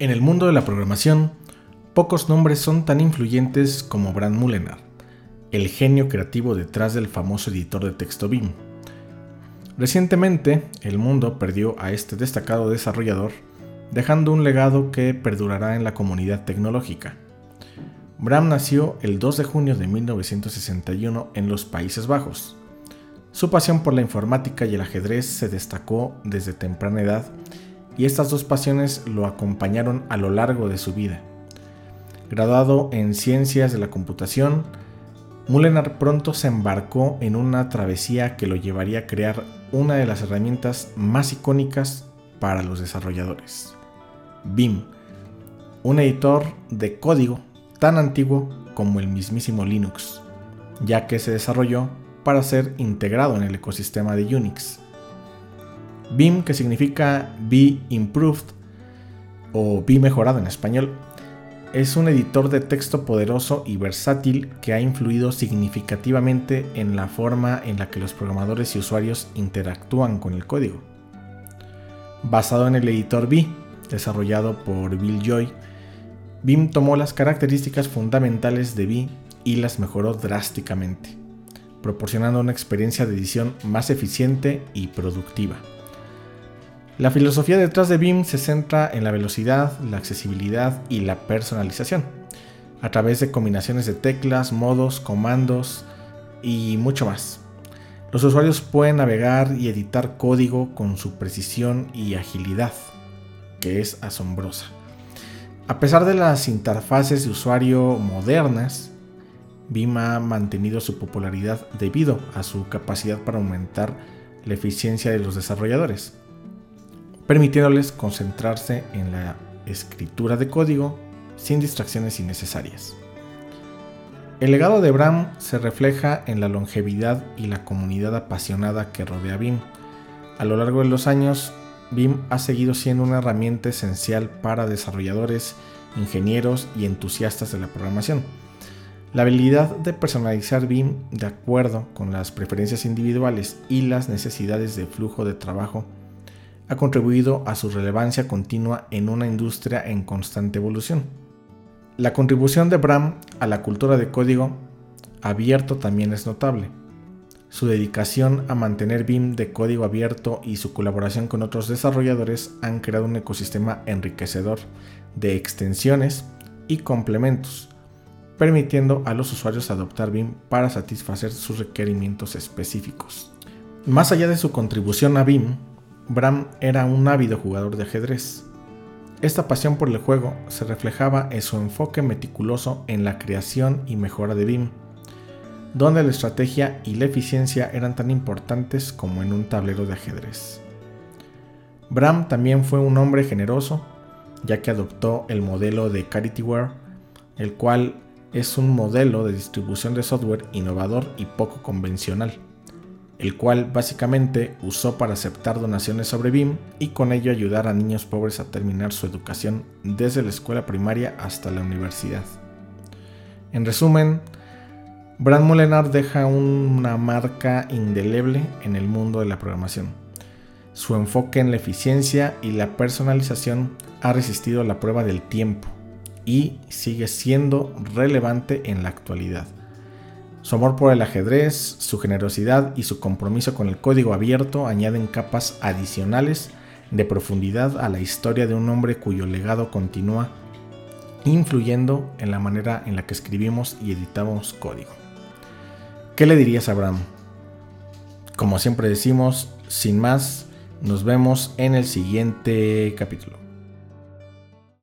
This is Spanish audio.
En el mundo de la programación, pocos nombres son tan influyentes como Brand Mullenar, el genio creativo detrás del famoso editor de texto BIM. Recientemente, el mundo perdió a este destacado desarrollador, dejando un legado que perdurará en la comunidad tecnológica. Bram nació el 2 de junio de 1961 en los Países Bajos. Su pasión por la informática y el ajedrez se destacó desde temprana edad y estas dos pasiones lo acompañaron a lo largo de su vida. Graduado en Ciencias de la Computación, Mulenar pronto se embarcó en una travesía que lo llevaría a crear una de las herramientas más icónicas para los desarrolladores, BIM, un editor de código tan antiguo como el mismísimo Linux, ya que se desarrolló para ser integrado en el ecosistema de Unix. BIM, que significa Be Improved o Be Mejorado en español, es un editor de texto poderoso y versátil que ha influido significativamente en la forma en la que los programadores y usuarios interactúan con el código. Basado en el editor B, desarrollado por Bill Joy, BIM tomó las características fundamentales de B y las mejoró drásticamente, proporcionando una experiencia de edición más eficiente y productiva. La filosofía detrás de BIM se centra en la velocidad, la accesibilidad y la personalización, a través de combinaciones de teclas, modos, comandos y mucho más. Los usuarios pueden navegar y editar código con su precisión y agilidad, que es asombrosa. A pesar de las interfaces de usuario modernas, BIM ha mantenido su popularidad debido a su capacidad para aumentar la eficiencia de los desarrolladores permitiéndoles concentrarse en la escritura de código sin distracciones innecesarias. El legado de Bram se refleja en la longevidad y la comunidad apasionada que rodea BIM. A lo largo de los años, BIM ha seguido siendo una herramienta esencial para desarrolladores, ingenieros y entusiastas de la programación. La habilidad de personalizar BIM de acuerdo con las preferencias individuales y las necesidades de flujo de trabajo ha contribuido a su relevancia continua en una industria en constante evolución. La contribución de Bram a la cultura de código abierto también es notable. Su dedicación a mantener BIM de código abierto y su colaboración con otros desarrolladores han creado un ecosistema enriquecedor de extensiones y complementos, permitiendo a los usuarios adoptar BIM para satisfacer sus requerimientos específicos. Más allá de su contribución a BIM, Bram era un ávido jugador de ajedrez. Esta pasión por el juego se reflejaba en su enfoque meticuloso en la creación y mejora de BIM, donde la estrategia y la eficiencia eran tan importantes como en un tablero de ajedrez. Bram también fue un hombre generoso, ya que adoptó el modelo de CharityWare, el cual es un modelo de distribución de software innovador y poco convencional el cual básicamente usó para aceptar donaciones sobre BIM y con ello ayudar a niños pobres a terminar su educación desde la escuela primaria hasta la universidad. En resumen, Brand Molenar deja una marca indeleble en el mundo de la programación. Su enfoque en la eficiencia y la personalización ha resistido la prueba del tiempo y sigue siendo relevante en la actualidad. Su amor por el ajedrez, su generosidad y su compromiso con el código abierto añaden capas adicionales de profundidad a la historia de un hombre cuyo legado continúa influyendo en la manera en la que escribimos y editamos código. ¿Qué le dirías a Abraham? Como siempre decimos, sin más, nos vemos en el siguiente capítulo.